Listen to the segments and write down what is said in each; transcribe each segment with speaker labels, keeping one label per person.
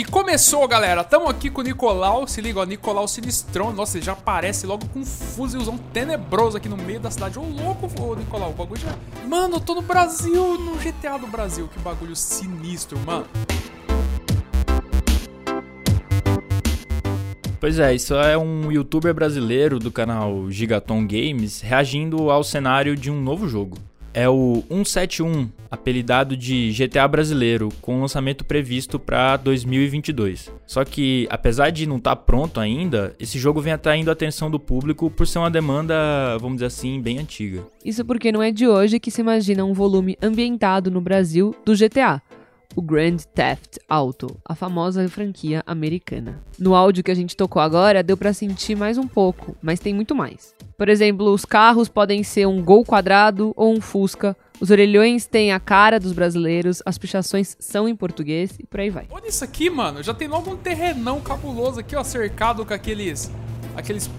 Speaker 1: E começou, galera. Tamo aqui com o Nicolau. Se liga, ó, Nicolau Sinistrão. Nossa, ele já aparece logo com um fuzilzão tenebroso aqui no meio da cidade. Ô, louco, ô, Nicolau, o bagulho já. Mano, eu tô no Brasil, no GTA do Brasil. Que bagulho sinistro, mano.
Speaker 2: Pois é, isso é um youtuber brasileiro do canal Gigaton Games reagindo ao cenário de um novo jogo. É o 171, apelidado de GTA brasileiro, com lançamento previsto para 2022. Só que, apesar de não estar tá pronto ainda, esse jogo vem atraindo a atenção do público por ser uma demanda, vamos dizer assim, bem antiga.
Speaker 3: Isso porque não é de hoje que se imagina um volume ambientado no Brasil do GTA o Grand Theft Auto, a famosa franquia americana. No áudio que a gente tocou agora, deu para sentir mais um pouco, mas tem muito mais. Por exemplo, os carros podem ser um Gol quadrado ou um Fusca. Os orelhões têm a cara dos brasileiros, as pichações são em português e por aí vai.
Speaker 1: Olha isso aqui, mano. Já tem logo um terrenão cabuloso aqui, ó, cercado com aqueles aqueles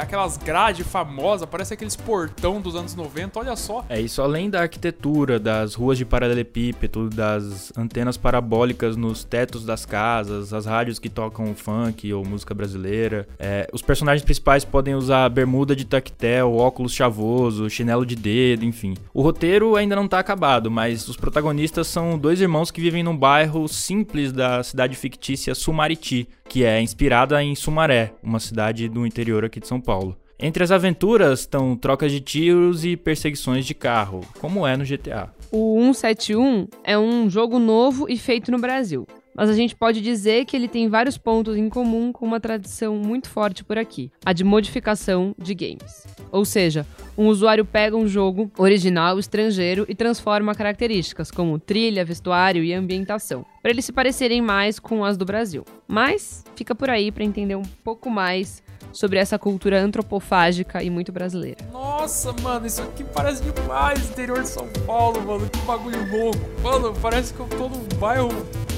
Speaker 1: aquelas grades famosas, parece aqueles portão dos anos 90, olha só.
Speaker 2: É isso, além da arquitetura, das ruas de paralelepípedo, das antenas parabólicas nos tetos das casas, as rádios que tocam funk ou música brasileira. É, os personagens principais podem usar bermuda de tactel, óculos chavoso, chinelo de dedo, enfim. O roteiro ainda não tá acabado, mas os protagonistas são dois irmãos que vivem num bairro simples da cidade fictícia Sumariti, que é inspirada em Sumaré, uma cidade do interior aqui de São Paulo. Entre as aventuras estão trocas de tiros e perseguições de carro, como é no GTA.
Speaker 3: O 171 é um jogo novo e feito no Brasil mas a gente pode dizer que ele tem vários pontos em comum com uma tradição muito forte por aqui, a de modificação de games. Ou seja, um usuário pega um jogo original estrangeiro e transforma características como trilha, vestuário e ambientação, para eles se parecerem mais com as do Brasil. Mas fica por aí para entender um pouco mais sobre essa cultura antropofágica e muito brasileira.
Speaker 1: Nossa, mano, isso aqui parece demais interior de São Paulo, mano. Que bagulho louco. Mano, parece que eu tô num bairro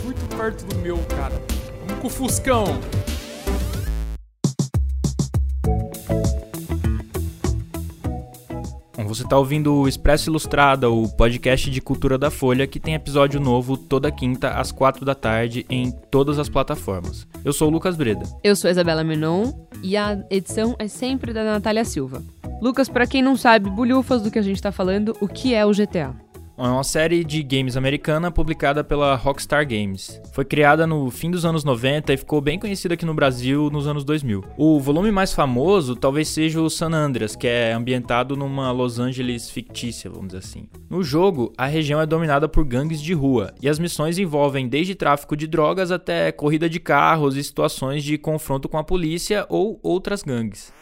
Speaker 1: muito perto do meu, cara. Vamos com o Fuscão.
Speaker 2: Você está ouvindo o Expresso Ilustrada, o podcast de cultura da Folha, que tem episódio novo toda quinta às quatro da tarde em todas as plataformas. Eu sou o Lucas Breda.
Speaker 3: Eu sou a Isabela Menon e a edição é sempre da Natália Silva. Lucas, para quem não sabe, bulhufas do que a gente está falando, o que é o GTA?
Speaker 2: É uma série de games americana publicada pela Rockstar Games. Foi criada no fim dos anos 90 e ficou bem conhecida aqui no Brasil nos anos 2000. O volume mais famoso talvez seja o San Andreas, que é ambientado numa Los Angeles fictícia, vamos dizer assim. No jogo, a região é dominada por gangues de rua e as missões envolvem desde tráfico de drogas até corrida de carros e situações de confronto com a polícia ou outras gangues.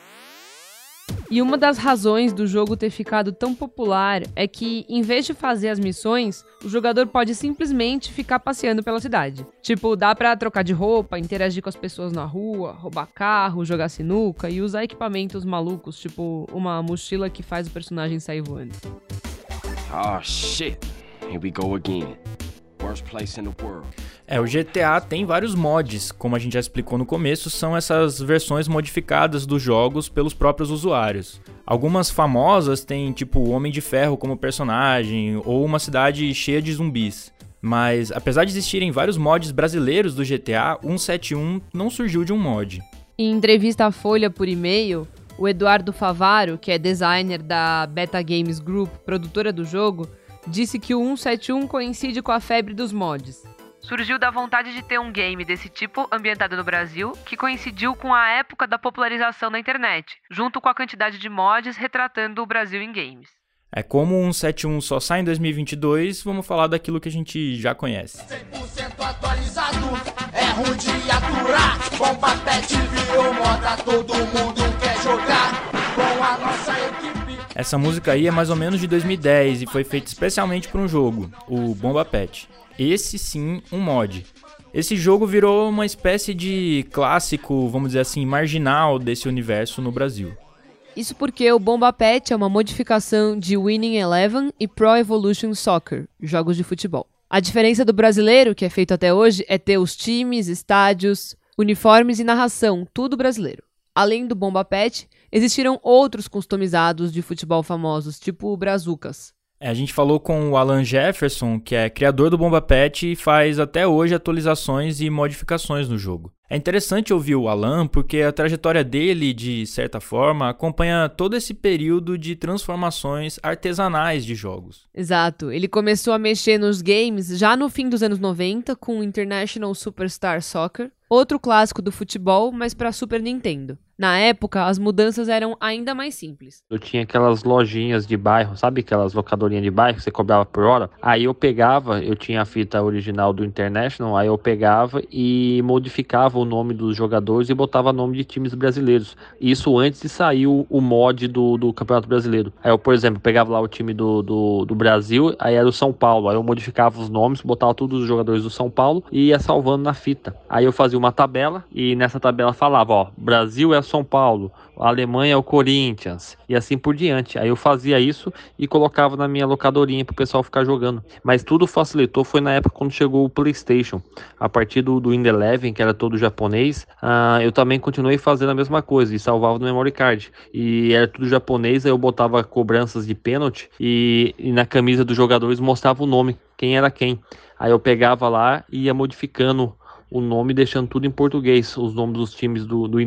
Speaker 3: E uma das razões do jogo ter ficado tão popular é que, em vez de fazer as missões, o jogador pode simplesmente ficar passeando pela cidade. Tipo, dá pra trocar de roupa, interagir com as pessoas na rua, roubar carro, jogar sinuca e usar equipamentos malucos, tipo uma mochila que faz o personagem sair voando. Oh shit, here we
Speaker 2: go again. Worst place in the world. É, o GTA tem vários mods, como a gente já explicou no começo, são essas versões modificadas dos jogos pelos próprios usuários. Algumas famosas têm tipo o Homem de Ferro como personagem ou uma cidade cheia de zumbis. Mas apesar de existirem vários mods brasileiros do GTA, 171 não surgiu de um mod.
Speaker 3: Em entrevista à Folha por e-mail, o Eduardo Favaro, que é designer da Beta Games Group, produtora do jogo, disse que o 171 coincide com a febre dos mods surgiu da vontade de ter um game desse tipo ambientado no Brasil, que coincidiu com a época da popularização da internet, junto com a quantidade de mods retratando o Brasil em games.
Speaker 2: É como um 71 só sai em 2022, vamos falar daquilo que a gente já conhece. 100% atualizado, é ruim de aturar. Bomba pet virou moda, todo mundo quer jogar com a nossa equipe. Essa música aí é mais ou menos de 2010 e foi feita especialmente para um jogo, o Bomba Pet. Esse sim, um mod. Esse jogo virou uma espécie de clássico, vamos dizer assim, marginal desse universo no Brasil.
Speaker 3: Isso porque o Bomba Pet é uma modificação de Winning Eleven e Pro Evolution Soccer, jogos de futebol. A diferença do brasileiro, que é feito até hoje, é ter os times, estádios, uniformes e narração, tudo brasileiro. Além do Bomba Pet, existiram outros customizados de futebol famosos, tipo o Brazucas.
Speaker 2: É, a gente falou com o Alan Jefferson, que é criador do Bomba Pet e faz até hoje atualizações e modificações no jogo. É interessante ouvir o Alan porque a trajetória dele, de certa forma, acompanha todo esse período de transformações artesanais de jogos.
Speaker 3: Exato. Ele começou a mexer nos games já no fim dos anos 90 com o International Superstar Soccer, outro clássico do futebol, mas para Super Nintendo. Na época, as mudanças eram ainda mais simples.
Speaker 4: Eu tinha aquelas lojinhas de bairro, sabe aquelas locadorinhas de bairro que você cobrava por hora? Aí eu pegava, eu tinha a fita original do International, aí eu pegava e modificava o nome dos jogadores e botava nome de times brasileiros. Isso antes de sair o, mod do, do Campeonato Brasileiro. Aí eu, por exemplo, pegava lá o time do, do, do, Brasil, aí era o São Paulo. Aí eu modificava os nomes, botava todos os jogadores do São Paulo e ia salvando na fita. Aí eu fazia uma tabela e nessa tabela falava, ó, Brasil é são Paulo, Alemanha é o Corinthians e assim por diante. Aí eu fazia isso e colocava na minha locadorinha para o pessoal ficar jogando. Mas tudo facilitou foi na época quando chegou o PlayStation. A partir do, do Eleven, que era todo japonês, uh, eu também continuei fazendo a mesma coisa e salvava no memory card. E era tudo japonês, aí eu botava cobranças de pênalti e, e na camisa dos jogadores mostrava o nome, quem era quem. Aí eu pegava lá e ia modificando o nome deixando tudo em português, os nomes dos times do, do.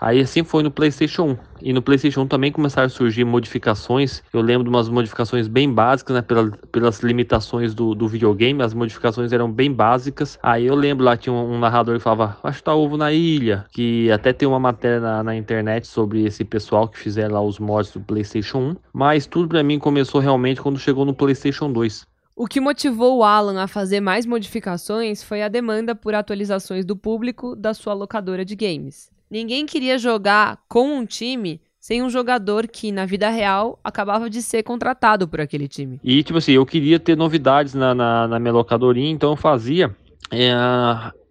Speaker 4: Aí assim foi no PlayStation 1. E no PlayStation 1 também começaram a surgir modificações. Eu lembro de umas modificações bem básicas, né? Pela, pelas limitações do, do videogame, as modificações eram bem básicas. Aí eu lembro lá, tinha um, um narrador que falava: Acho que tá ovo na ilha. Que até tem uma matéria na, na internet sobre esse pessoal que fizeram lá os mods do PlayStation 1. Mas tudo para mim começou realmente quando chegou no PlayStation 2.
Speaker 3: O que motivou o Alan a fazer mais modificações foi a demanda por atualizações do público da sua locadora de games. Ninguém queria jogar com um time sem um jogador que, na vida real, acabava de ser contratado por aquele time.
Speaker 4: E, tipo assim, eu queria ter novidades na, na, na minha locadorinha, então eu fazia é,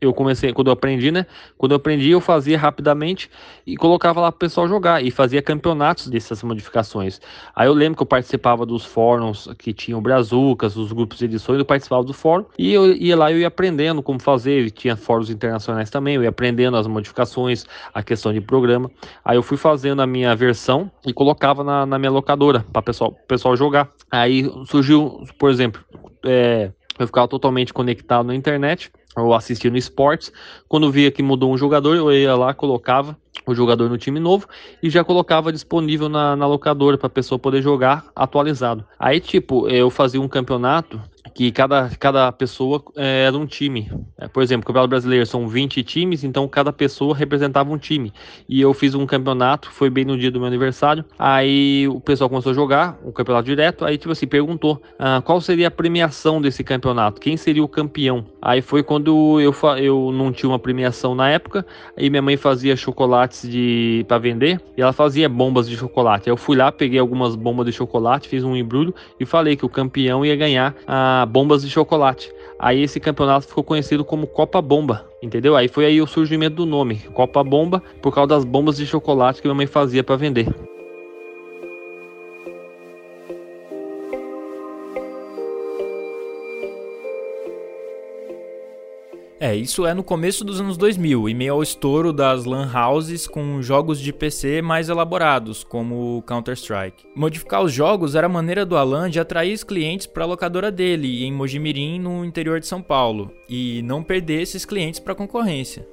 Speaker 4: eu comecei, quando eu aprendi, né? Quando eu aprendi, eu fazia rapidamente e colocava lá para o pessoal jogar e fazia campeonatos dessas modificações. Aí eu lembro que eu participava dos fóruns que tinham Brazucas, os grupos de edições, eu participava do fórum e eu ia lá eu ia aprendendo como fazer. E tinha fóruns internacionais também, eu ia aprendendo as modificações, a questão de programa. Aí eu fui fazendo a minha versão e colocava na, na minha locadora para pessoal pessoal jogar. Aí surgiu, por exemplo, é, eu ficava totalmente conectado na internet ou assistindo esportes. Quando via que mudou um jogador, eu ia lá, colocava o jogador no time novo e já colocava disponível na, na locadora para a pessoa poder jogar atualizado. Aí, tipo, eu fazia um campeonato que cada, cada pessoa é, era um time. É, por exemplo, o Campeonato Brasileiro são 20 times, então cada pessoa representava um time. E eu fiz um campeonato, foi bem no dia do meu aniversário. Aí o pessoal começou a jogar o um campeonato direto. Aí, tipo assim, perguntou ah, qual seria a premiação desse campeonato, quem seria o campeão. Aí foi quando eu, eu não tinha uma premiação na época, e minha mãe fazia chocolates de para vender e ela fazia bombas de chocolate. Aí eu fui lá, peguei algumas bombas de chocolate, fiz um embrulho e falei que o campeão ia ganhar a bombas de chocolate. Aí esse campeonato ficou conhecido como Copa Bomba, entendeu? Aí foi aí o surgimento do nome, Copa Bomba, por causa das bombas de chocolate que minha mãe fazia para vender.
Speaker 2: É, isso é no começo dos anos 2000, em meio ao estouro das LAN houses com jogos de PC mais elaborados, como Counter-Strike. Modificar os jogos era a maneira do Alan de atrair os clientes para a locadora dele, em Mojimirim, no interior de São Paulo, e não perder esses clientes para a concorrência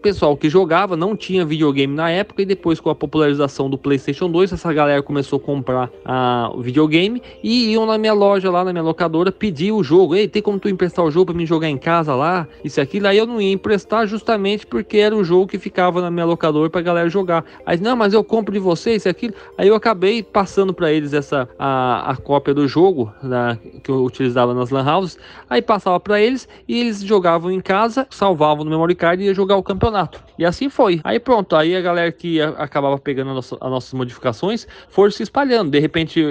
Speaker 4: pessoal que jogava não tinha videogame na época e depois com a popularização do PlayStation 2, essa galera começou a comprar ah, o videogame e iam na minha loja lá, na minha locadora, pedir o jogo. Ei, tem como tu emprestar o jogo para mim jogar em casa lá? Isso e aquilo. Aí eu não ia emprestar justamente porque era o jogo que ficava na minha locadora pra galera jogar. Aí, não, mas eu compro de você, isso e aquilo. Aí eu acabei passando para eles essa a, a cópia do jogo né, que eu utilizava nas lan houses. Aí passava para eles e eles jogavam em casa, salvavam no memory card e ia jogar o campeonato campeonato. E assim foi. Aí pronto, aí a galera que acabava pegando as nossas modificações foram se espalhando. De repente,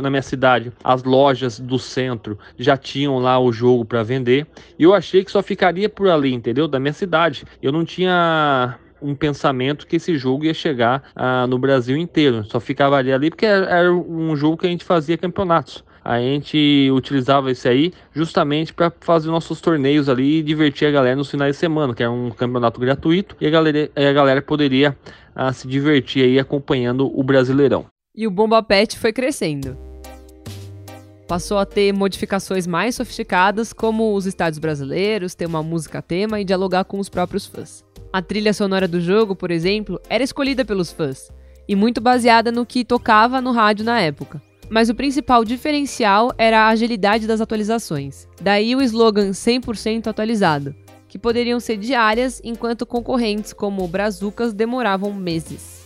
Speaker 4: na minha cidade, as lojas do centro já tinham lá o jogo para vender. E eu achei que só ficaria por ali, entendeu? Da minha cidade. Eu não tinha um pensamento que esse jogo ia chegar ah, no Brasil inteiro. Só ficava ali, ali porque era, era um jogo que a gente fazia campeonatos a gente utilizava isso aí justamente para fazer nossos torneios ali e divertir a galera nos finais de semana, que era um campeonato gratuito e a galera, a galera poderia ah, se divertir aí acompanhando o Brasileirão.
Speaker 3: E o Bomba Pet foi crescendo. passou a ter modificações mais sofisticadas, como os estádios brasileiros, ter uma música tema e dialogar com os próprios fãs. A trilha sonora do jogo, por exemplo, era escolhida pelos fãs, e muito baseada no que tocava no rádio na época. Mas o principal diferencial era a agilidade das atualizações. Daí o slogan 100% atualizado, que poderiam ser diárias, enquanto concorrentes como Brazucas demoravam meses.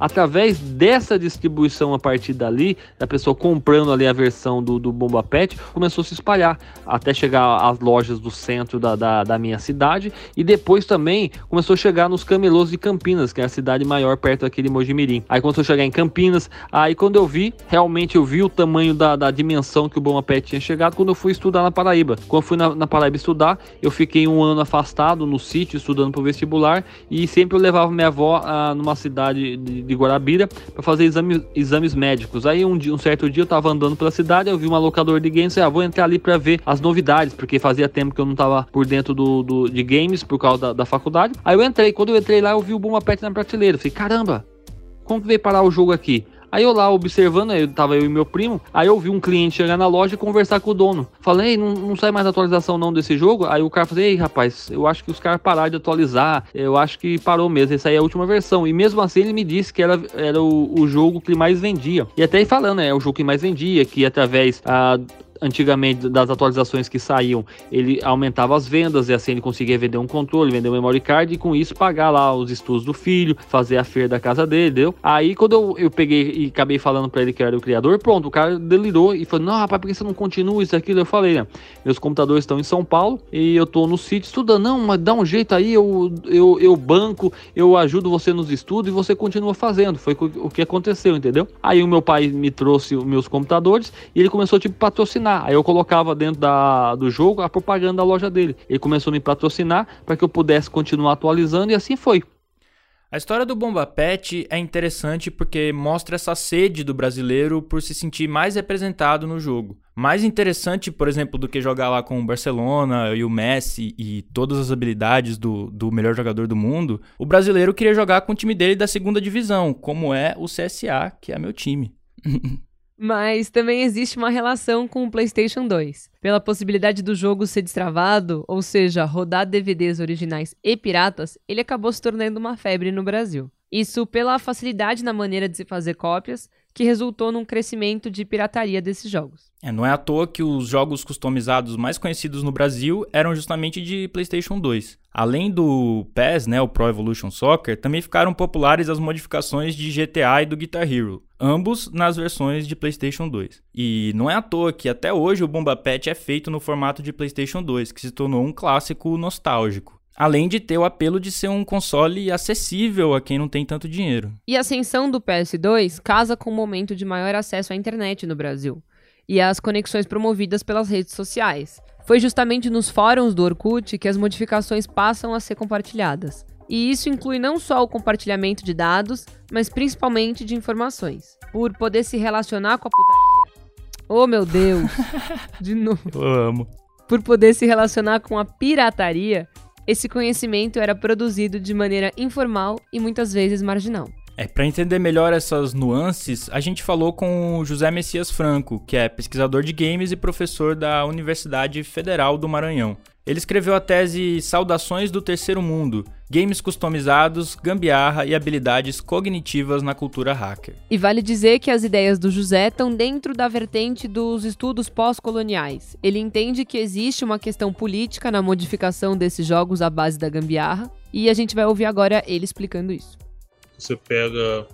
Speaker 4: Através dessa distribuição a partir dali, da pessoa comprando ali a versão do, do Bomba Pet, começou a se espalhar até chegar às lojas do centro da, da, da, minha cidade e depois também começou a chegar nos camelôs de Campinas, que é a cidade maior perto daquele Mojimirim. Aí começou a chegar em Campinas, aí quando eu vi, realmente eu vi o tamanho da, da dimensão que o Bomba Pet tinha chegado quando eu fui estudar na Paraíba. Quando eu fui na, na Paraíba estudar, eu fiquei um ano afastado no sítio, estudando para o vestibular e sempre eu levava minha avó ah, numa cidade de, de Guarabira para fazer exame, exames médicos. Aí um, dia, um certo dia eu tava andando pela cidade, eu vi uma locadora de games, e ah, vou entrar ali para ver as novidades, porque fazia tempo que eu não tava por dentro do, do de games por causa da, da, faculdade. Aí eu entrei, quando eu entrei lá, eu vi o Boom Pet na prateleira. Falei, caramba, como que veio parar o jogo aqui? Aí eu lá observando, eu tava eu e meu primo, aí eu vi um cliente chegar na loja e conversar com o dono. Falei, não, não sai mais atualização não desse jogo? Aí o cara falou, ei rapaz, eu acho que os caras pararam de atualizar, eu acho que parou mesmo, essa aí é a última versão. E mesmo assim ele me disse que era, era o, o jogo que mais vendia. E até aí falando, é o jogo que mais vendia, que através a antigamente das atualizações que saíam, ele aumentava as vendas e assim ele conseguia vender um controle, vender um memory card e com isso pagar lá os estudos do filho, fazer a feira da casa dele, deu? Aí quando eu, eu peguei e acabei falando para ele que era o criador, pronto, o cara delirou e falou: "Não, rapaz, por que você não continua isso aquilo?" Eu falei, né? Meus computadores estão em São Paulo e eu tô no sítio estudando. Não, mas dá um jeito aí, eu eu, eu banco, eu ajudo você nos estudos e você continua fazendo. Foi o que aconteceu, entendeu? Aí o meu pai me trouxe os meus computadores e ele começou tipo patrocinar patrocinar. Aí eu colocava dentro da, do jogo a propaganda da loja dele. Ele começou a me patrocinar para que eu pudesse continuar atualizando e assim foi.
Speaker 2: A história do Bomba Pet é interessante porque mostra essa sede do brasileiro por se sentir mais representado no jogo. Mais interessante, por exemplo, do que jogar lá com o Barcelona e o Messi e todas as habilidades do, do melhor jogador do mundo, o brasileiro queria jogar com o time dele da segunda divisão, como é o CSA, que é meu time.
Speaker 3: Mas também existe uma relação com o PlayStation 2. Pela possibilidade do jogo ser destravado, ou seja, rodar DVDs originais e piratas, ele acabou se tornando uma febre no Brasil. Isso pela facilidade na maneira de se fazer cópias, que resultou num crescimento de pirataria desses jogos.
Speaker 2: É, não é à toa que os jogos customizados mais conhecidos no Brasil eram justamente de PlayStation 2. Além do PES, né, o Pro Evolution Soccer, também ficaram populares as modificações de GTA e do Guitar Hero, ambos nas versões de PlayStation 2. E não é à toa que até hoje o Bomba Pet é feito no formato de PlayStation 2, que se tornou um clássico nostálgico. Além de ter o apelo de ser um console acessível a quem não tem tanto dinheiro.
Speaker 3: E a ascensão do PS2 casa com o momento de maior acesso à internet no Brasil e as conexões promovidas pelas redes sociais. Foi justamente nos fóruns do Orkut que as modificações passam a ser compartilhadas. E isso inclui não só o compartilhamento de dados, mas principalmente de informações. Por poder se relacionar com a putaria. Oh meu Deus! De novo.
Speaker 2: Eu amo.
Speaker 3: Por poder se relacionar com a pirataria, esse conhecimento era produzido de maneira informal e muitas vezes marginal.
Speaker 2: É, para entender melhor essas nuances, a gente falou com o José Messias Franco, que é pesquisador de games e professor da Universidade Federal do Maranhão. Ele escreveu a tese Saudações do Terceiro Mundo: Games customizados, gambiarra e habilidades cognitivas na cultura hacker.
Speaker 3: E vale dizer que as ideias do José estão dentro da vertente dos estudos pós-coloniais. Ele entende que existe uma questão política na modificação desses jogos à base da gambiarra, e a gente vai ouvir agora ele explicando isso.
Speaker 5: Você pega,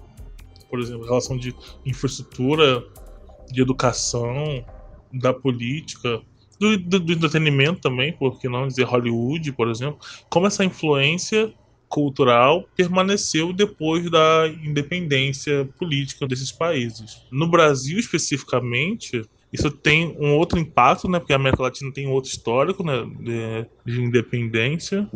Speaker 5: por exemplo, a relação de infraestrutura, de educação, da política, do, do, do, entretenimento também, por que não dizer Hollywood, por exemplo, como essa influência cultural permaneceu depois da independência política desses países. No Brasil, especificamente, isso tem um outro impacto, né, porque a América Latina tem um outro histórico né, de, de independência,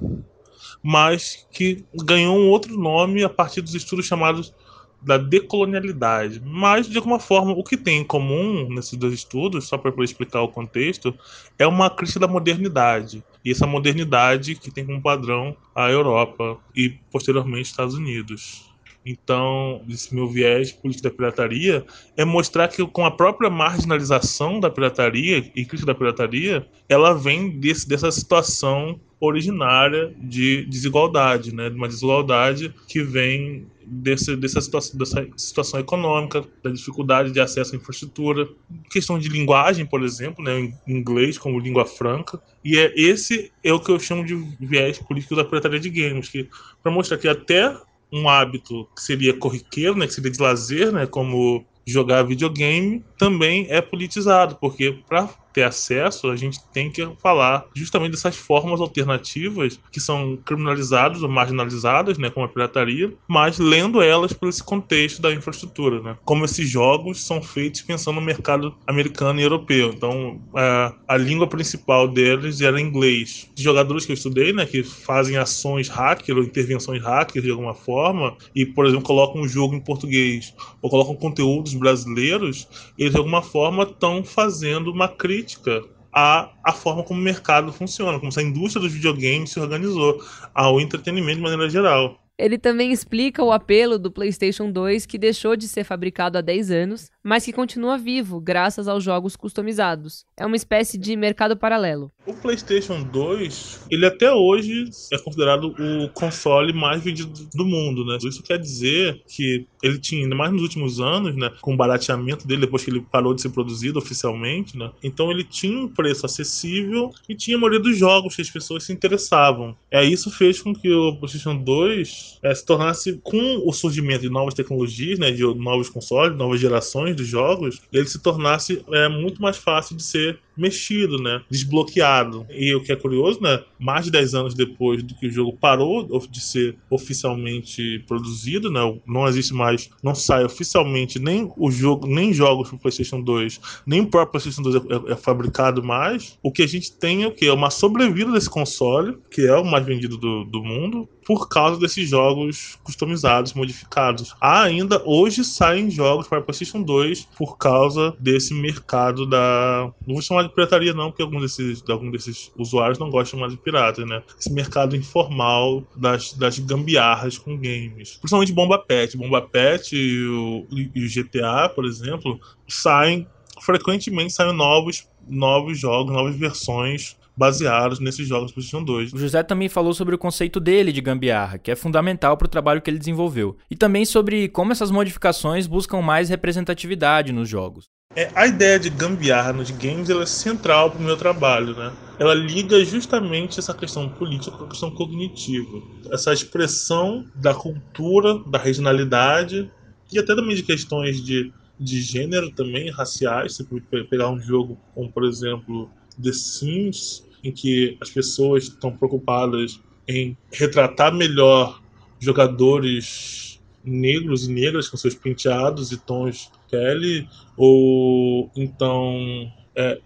Speaker 5: mas que ganhou um outro nome a partir dos estudos chamados da decolonialidade. Mas, de alguma forma, o que tem em comum nesses dois estudos, só para explicar o contexto, é uma crítica da modernidade. E essa modernidade que tem como padrão a Europa e, posteriormente, Estados Unidos. Então, esse meu viés político da pirataria é mostrar que com a própria marginalização da pirataria e crítica da pirataria, ela vem desse, dessa situação originária de desigualdade, né? De uma desigualdade que vem desse, dessa, situação, dessa situação econômica, da dificuldade de acesso à infraestrutura, questão de linguagem, por exemplo, né? Inglês como língua franca. E é esse é o que eu chamo de viés político da pirataria de games, que para mostrar que até um hábito que seria corriqueiro, né, que seria de lazer, né, como jogar videogame, também é politizado, porque para ter acesso, a gente tem que falar justamente dessas formas alternativas que são criminalizadas ou marginalizadas, né, como a pirataria, mas lendo elas por esse contexto da infraestrutura, né? Como esses jogos são feitos pensando no mercado americano e europeu. Então, a, a língua principal deles era inglês. Os jogadores que eu estudei, né, que fazem ações hacker ou intervenções hackers de alguma forma e, por exemplo, colocam um jogo em português ou colocam conteúdos brasileiros, eles de alguma forma estão fazendo uma crítica crítica à, à forma como o mercado funciona, como a indústria dos videogames se organizou, ao entretenimento de maneira geral.
Speaker 3: Ele também explica o apelo do PlayStation 2, que deixou de ser fabricado há 10 anos, mas que continua vivo graças aos jogos customizados. É uma espécie de mercado paralelo.
Speaker 5: O PlayStation 2, ele até hoje é considerado o console mais vendido do mundo, né? Isso quer dizer que ele tinha, ainda mais nos últimos anos, né, com o barateamento dele depois que ele parou de ser produzido oficialmente, né? Então ele tinha um preço acessível e tinha a maioria dos jogos que as pessoas se interessavam. É isso fez com que o PlayStation 2 é, se tornasse, com o surgimento de novas tecnologias, né, de novos consoles, novas gerações de jogos, ele se tornasse é, muito mais fácil de ser mexido, né? Desbloqueado. E o que é curioso, né? Mais de 10 anos depois do que o jogo parou de ser oficialmente produzido, né? Não existe mais, não sai oficialmente nem o jogo, nem jogos pro PlayStation 2, nem o próprio PlayStation 2 é, é, é fabricado mais. O que a gente tem é o que? É uma sobrevida desse console, que é o mais vendido do, do mundo, por causa desses jogos customizados, modificados. Há ainda hoje saem jogos para PlayStation 2 por causa desse mercado da. Não vou chamar de pirataria, não, porque alguns desses, algum desses usuários não gostam mais de pirata, né? Esse mercado informal das, das gambiarras com games. Principalmente Bomba Pet. Bomba Pet e o, e o GTA, por exemplo, saem frequentemente saem novos novos jogos, novas versões baseados nesses jogos PlayStation 2.
Speaker 2: O José também falou sobre o conceito dele de gambiarra, que é fundamental para o trabalho que ele desenvolveu, e também sobre como essas modificações buscam mais representatividade nos jogos.
Speaker 5: É, a ideia de gambiarra nos games é central para o meu trabalho, né? Ela liga justamente essa questão política com a questão cognitiva. Essa expressão da cultura, da regionalidade e até também de questões de, de gênero também, raciais. Pode pegar um jogo como, por exemplo, The Sims, em que as pessoas estão preocupadas em retratar melhor jogadores negros e negras com seus penteados e tons pele, ou então é,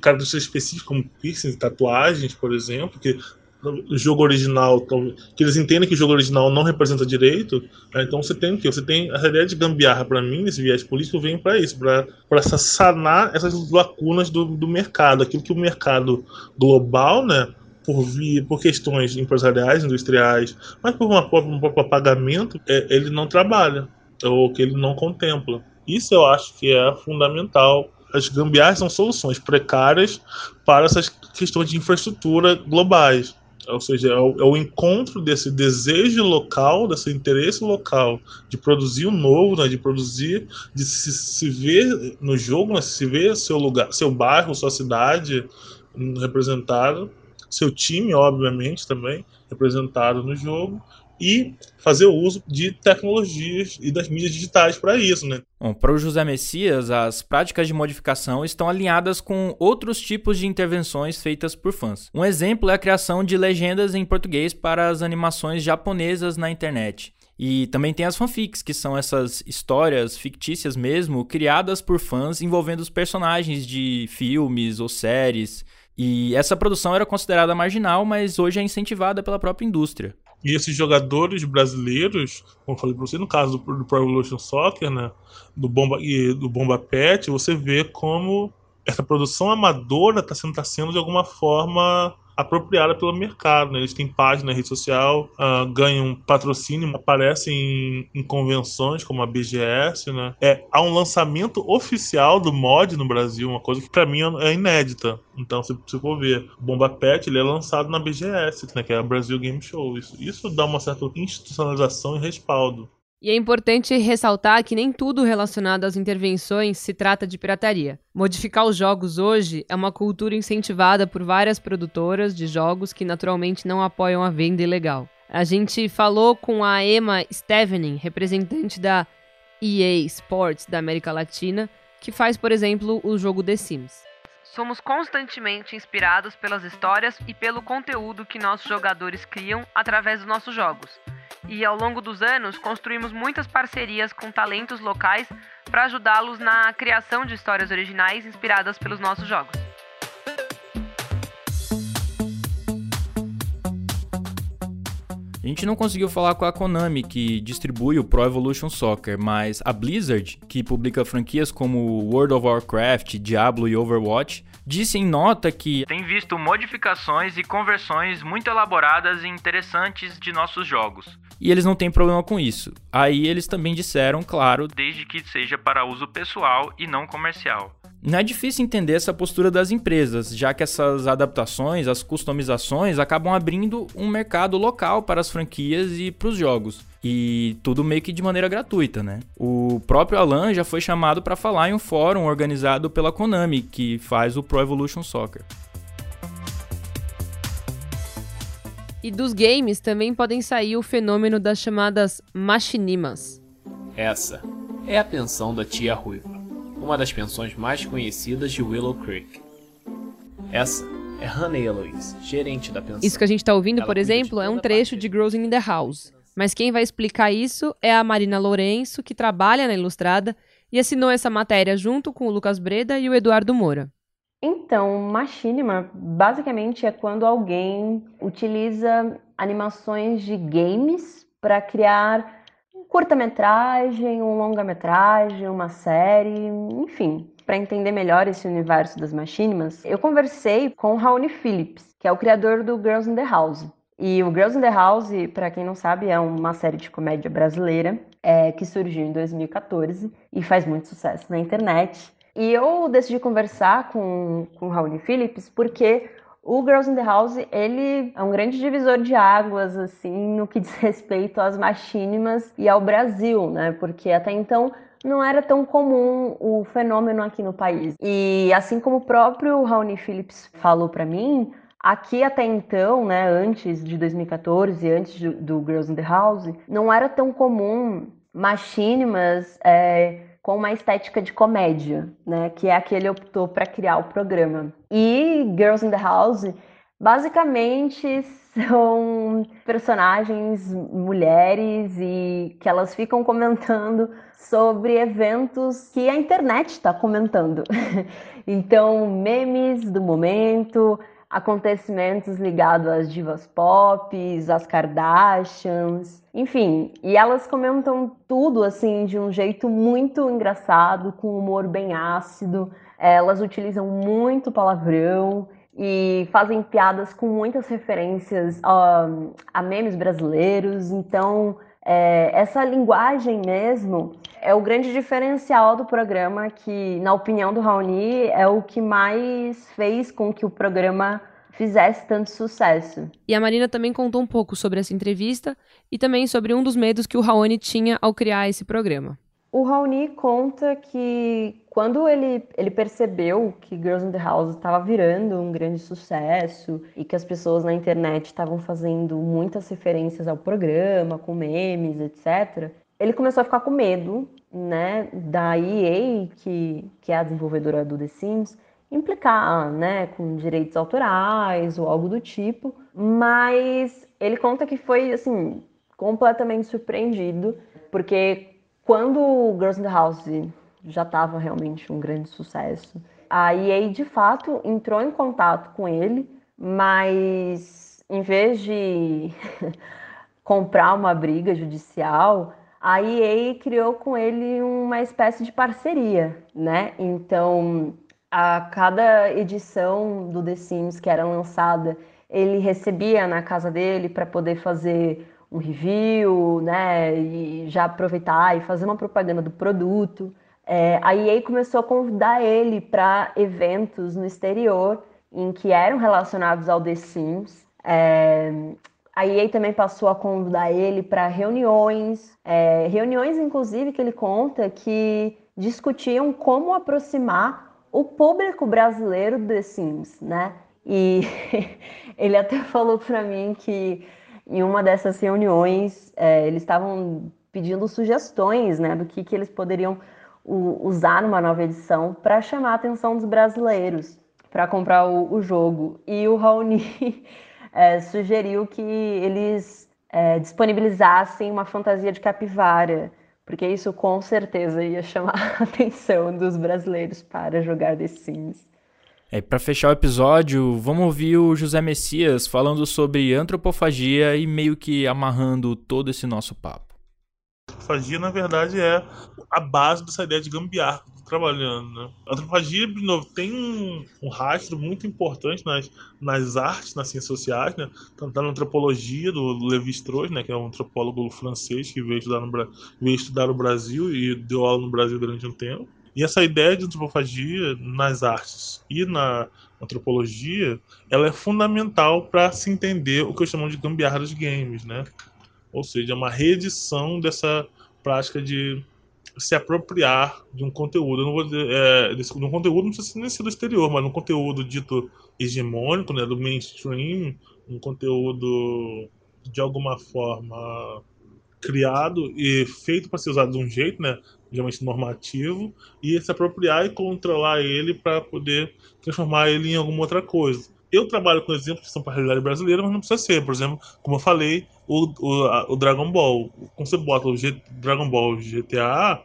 Speaker 5: características específicas como piercing, tatuagens, por exemplo, que o jogo original, que eles entendem que o jogo original não representa direito, né? então você tem o que? Você tem a ideia de gambiarra para mim, nesse viés político, vem para isso, para sanar essas lacunas do, do mercado, aquilo que o mercado global, né? Por, via, por questões empresariais, industriais, mas por uma, um próprio pagamento, é, ele não trabalha, ou que ele não contempla. Isso eu acho que é fundamental as gambiarras são soluções precárias para essas questões de infraestrutura globais. Ou seja, é o, é o, encontro desse desejo local, desse interesse local de produzir o novo, né, de produzir, de se, se ver no jogo, né, se ver seu lugar, seu bairro, sua cidade representado, seu time, obviamente, também representado no jogo, e fazer uso de tecnologias e das mídias digitais para isso, né?
Speaker 2: Bom, para o José Messias, as práticas de modificação estão alinhadas com outros tipos de intervenções feitas por fãs. Um exemplo é a criação de legendas em português para as animações japonesas na internet. E também tem as fanfics, que são essas histórias fictícias mesmo, criadas por fãs envolvendo os personagens de filmes ou séries. E essa produção era considerada marginal, mas hoje é incentivada pela própria indústria.
Speaker 5: E esses jogadores brasileiros, como eu falei para você, no caso do, do Pro Evolution Soccer, né, do Bomba, e do Bomba Pet, você vê como essa produção amadora está sendo, tá sendo de alguma forma apropriada pelo mercado. Né? Eles têm página, rede social, uh, ganham patrocínio, aparecem em, em, convenções como a BGS. Né? É, há um lançamento oficial do mod no Brasil, uma coisa que para mim é inédita. Então, se você for ver, Bomba Pet ele é lançado na BGS, né, que é a Brasil Game Show. Isso, isso dá uma certa institucionalização e respaldo.
Speaker 3: E é importante ressaltar que nem tudo relacionado às intervenções se trata de pirataria. Modificar os jogos hoje é uma cultura incentivada por várias produtoras de jogos que naturalmente não apoiam a venda ilegal. A gente falou com a Emma Stevening, representante da EA Sports da América Latina, que faz, por exemplo, o jogo The Sims. Somos constantemente inspirados pelas histórias e pelo conteúdo que nossos jogadores criam através dos nossos jogos e ao longo dos anos construímos muitas parcerias com talentos locais para ajudá-los na criação de histórias originais inspiradas pelos nossos jogos.
Speaker 2: A gente não conseguiu falar com a Konami, que distribui o Pro Evolution Soccer, mas a Blizzard, que publica franquias como World of Warcraft, Diablo e Overwatch, disse em nota que tem visto modificações e conversões muito elaboradas e interessantes de nossos jogos. E eles não têm problema com isso. Aí eles também disseram, claro, desde que seja para uso pessoal e não comercial. Não é difícil entender essa postura das empresas, já que essas adaptações, as customizações, acabam abrindo um mercado local para as franquias e para os jogos. E tudo meio que de maneira gratuita, né? O próprio Alan já foi chamado para falar em um fórum organizado pela Konami, que faz o Pro Evolution Soccer.
Speaker 3: E dos games também podem sair o fenômeno das chamadas machinimas.
Speaker 6: Essa é a pensão da tia Ruiva uma das pensões mais conhecidas de Willow Creek. Essa é Hannah Eloise, gerente da pensão.
Speaker 3: Isso que a gente está ouvindo, Ela por exemplo, é um trecho de Girls in the House. Mas quem vai explicar isso é a Marina Lourenço, que trabalha na Ilustrada e assinou essa matéria junto com o Lucas Breda e o Eduardo Moura.
Speaker 7: Então, machinima basicamente é quando alguém utiliza animações de games para criar curta-metragem, um longa-metragem, uma série, enfim. Para entender melhor esse universo das machinimas, eu conversei com Raoni Phillips, que é o criador do Girls in the House. E o Girls in the House, para quem não sabe, é uma série de comédia brasileira é, que surgiu em 2014 e faz muito sucesso na internet. E eu decidi conversar com, com o Raoni Phillips porque o Girls in the House, ele é um grande divisor de águas, assim, no que diz respeito às machinimas e ao Brasil, né? Porque até então não era tão comum o fenômeno aqui no país. E assim como o próprio Raoni Phillips falou para mim, aqui até então, né, antes de 2014, antes do, do Girls in the House, não era tão comum machinimas é, com uma estética de comédia, né? Que é a que ele optou para criar o programa. E Girls in the House basicamente são personagens mulheres e que elas ficam comentando sobre eventos que a internet está comentando. então, memes do momento, acontecimentos ligados às divas pop, às Kardashians, enfim, e elas comentam tudo assim de um jeito muito engraçado, com humor bem ácido. Elas utilizam muito palavrão e fazem piadas com muitas referências a, a memes brasileiros. Então, é, essa linguagem mesmo é o grande diferencial do programa, que, na opinião do Raoni, é o que mais fez com que o programa fizesse tanto sucesso.
Speaker 3: E a Marina também contou um pouco sobre essa entrevista e também sobre um dos medos que o Raoni tinha ao criar esse programa.
Speaker 7: O Raoni conta que quando ele, ele percebeu que Girls in the House estava virando um grande sucesso e que as pessoas na internet estavam fazendo muitas referências ao programa, com memes, etc., ele começou a ficar com medo, né, da EA, que, que é a desenvolvedora do The Sims, implicar, né, com direitos autorais ou algo do tipo, mas ele conta que foi, assim, completamente surpreendido, porque quando Girls in the House já estava realmente um grande sucesso, a EA de fato entrou em contato com ele, mas em vez de comprar uma briga judicial, a EA criou com ele uma espécie de parceria, né? Então, a cada edição do The Sims que era lançada ele recebia na casa dele para poder fazer um review, né, e já aproveitar e fazer uma propaganda do produto. É, a EA começou a convidar ele para eventos no exterior em que eram relacionados ao The Sims. É, a EA também passou a convidar ele para reuniões, é, reuniões inclusive que ele conta que discutiam como aproximar o público brasileiro do The Sims, né? E ele até falou para mim que em uma dessas reuniões é, eles estavam pedindo sugestões, né, do que, que eles poderiam usar numa nova edição para chamar a atenção dos brasileiros para comprar o, o, jogo. E o Raoni é, sugeriu que eles é, disponibilizassem uma fantasia de capivara, porque isso com certeza ia chamar a atenção dos brasileiros para jogar The Sims.
Speaker 2: É, para fechar o episódio, vamos ouvir o José Messias falando sobre antropofagia e meio que amarrando todo esse nosso papo.
Speaker 5: Antropofagia, na verdade, é a base dessa ideia de gambiarra trabalhando. Né? A antropofagia, de novo, tem um, um, rastro muito importante nas, nas artes, nas ciências sociais, né? Tanto na antropologia do Levi-Strauss, né? que é um antropólogo francês que veio estudar, no, veio estudar o Brasil e deu aula no Brasil durante um tempo. E essa ideia de antropofagia nas artes e na antropologia, ela é fundamental para se entender o que eu chamo de gambiarra dos games, né? Ou seja, uma reedição dessa prática de se apropriar de um conteúdo. Eu não vou é, de um conteúdo não precisa nem ser do exterior, mas um conteúdo dito hegemônico, né, do mainstream, um conteúdo de alguma forma criado e feito para ser usado de um jeito, né, geralmente normativo, e se apropriar e controlar ele para poder transformar ele em alguma outra coisa. Eu trabalho com exemplos que são para a realidade brasileira, mas não precisa ser. Por exemplo, como eu falei, o, o, a, o Dragon Ball. Quando você bota o G, Dragon Ball GTA,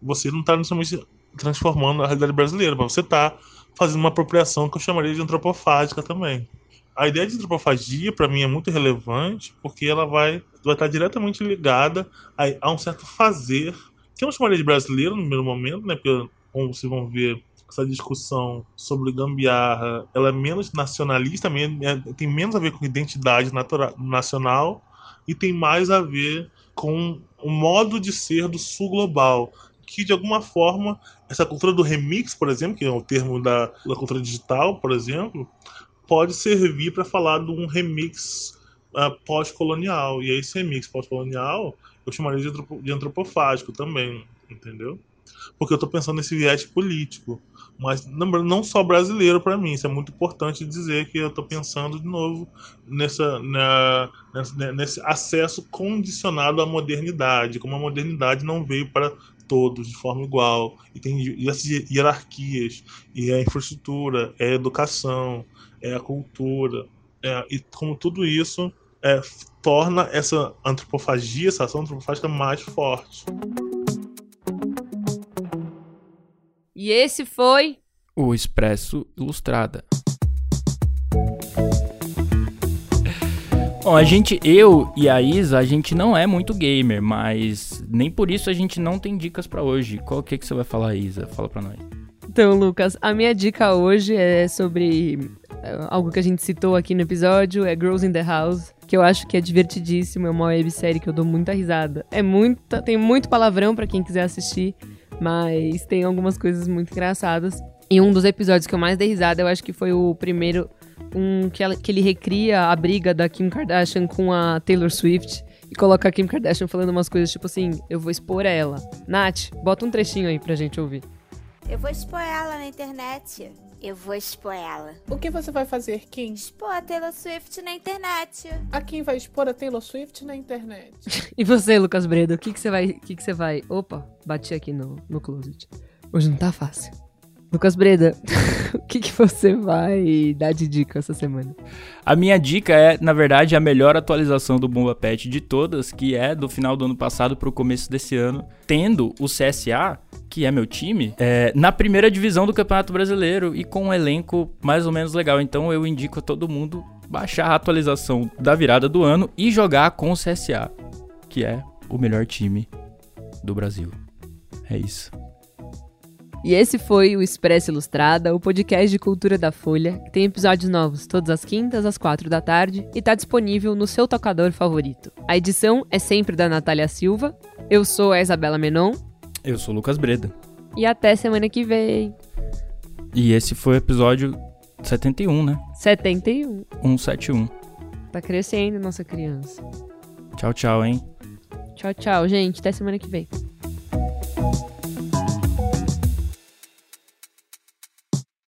Speaker 5: você não está necessariamente transformando a realidade brasileira, mas você está fazendo uma apropriação que eu chamaria de antropofágica também. A ideia de antropofagia, para mim, é muito relevante porque ela vai, vai estar diretamente ligada a, a um certo fazer que eu não chamaria de brasileiro no primeiro momento, né? Porque, como vocês vão ver, essa discussão sobre gambiarra, ela é menos nacionalista, é, tem menos a ver com identidade natural, nacional e tem mais a ver com o modo de ser do sul global, que de alguma forma essa cultura do remix, por exemplo, que é o termo da, da cultura digital, por exemplo, pode servir para falar de um remix uh, pós-colonial. E esse remix pós-colonial eu chamaria de, de antropofágico também, entendeu? Porque eu estou pensando nesse viés político. Mas não só brasileiro para mim, isso é muito importante dizer que eu estou pensando de novo nessa, na, nessa, nesse acesso condicionado à modernidade, como a modernidade não veio para todos de forma igual, e tem hierarquias, e a infraestrutura, é a educação, é a cultura, é, e como tudo isso é, torna essa antropofagia, essa ação antropofágica mais forte.
Speaker 3: E esse foi
Speaker 2: o Expresso Ilustrada. Bom, a gente, eu e a Isa, a gente não é muito gamer, mas nem por isso a gente não tem dicas para hoje. Qual que que você vai falar, Isa? Fala para nós.
Speaker 3: Então, Lucas, a minha dica hoje é sobre é, algo que a gente citou aqui no episódio, é Girls in the House, que eu acho que é divertidíssimo, é uma websérie que eu dou muita risada. É muita, tem muito palavrão para quem quiser assistir, mas tem algumas coisas muito engraçadas. E um dos episódios que eu mais dei risada, eu acho que foi o primeiro, um que, ela, que ele recria a briga da Kim Kardashian com a Taylor Swift e coloca a Kim Kardashian falando umas coisas tipo assim, eu vou expor ela. Nath, bota um trechinho aí pra gente ouvir.
Speaker 8: Eu vou expor ela na internet. Eu vou expor ela.
Speaker 9: O que você vai fazer, Kim?
Speaker 8: Expor a Taylor Swift na internet.
Speaker 9: A Kim vai expor a Taylor Swift na internet.
Speaker 3: e você, Lucas Breda, o que, que você vai. O que, que você vai. Opa, bati aqui no, no closet. Hoje não tá fácil. Lucas Breda, o que, que você vai dar de dica essa semana?
Speaker 2: A minha dica é, na verdade, a melhor atualização do Bomba Pet de todas, que é do final do ano passado para o começo desse ano, tendo o CSA, que é meu time, é, na primeira divisão do Campeonato Brasileiro e com um elenco mais ou menos legal. Então eu indico a todo mundo baixar a atualização da virada do ano e jogar com o CSA, que é o melhor time do Brasil. É isso.
Speaker 3: E esse foi o Expresso Ilustrada, o podcast de cultura da Folha, que tem episódios novos todas as quintas, às quatro da tarde, e tá disponível no seu tocador favorito. A edição é sempre da Natália Silva. Eu sou a Isabela Menon.
Speaker 2: Eu sou o Lucas Breda.
Speaker 3: E até semana que vem.
Speaker 2: E esse foi o episódio 71, né?
Speaker 3: 71.
Speaker 2: 171.
Speaker 3: Tá crescendo nossa criança.
Speaker 2: Tchau, tchau, hein?
Speaker 3: Tchau, tchau, gente. Até semana que vem.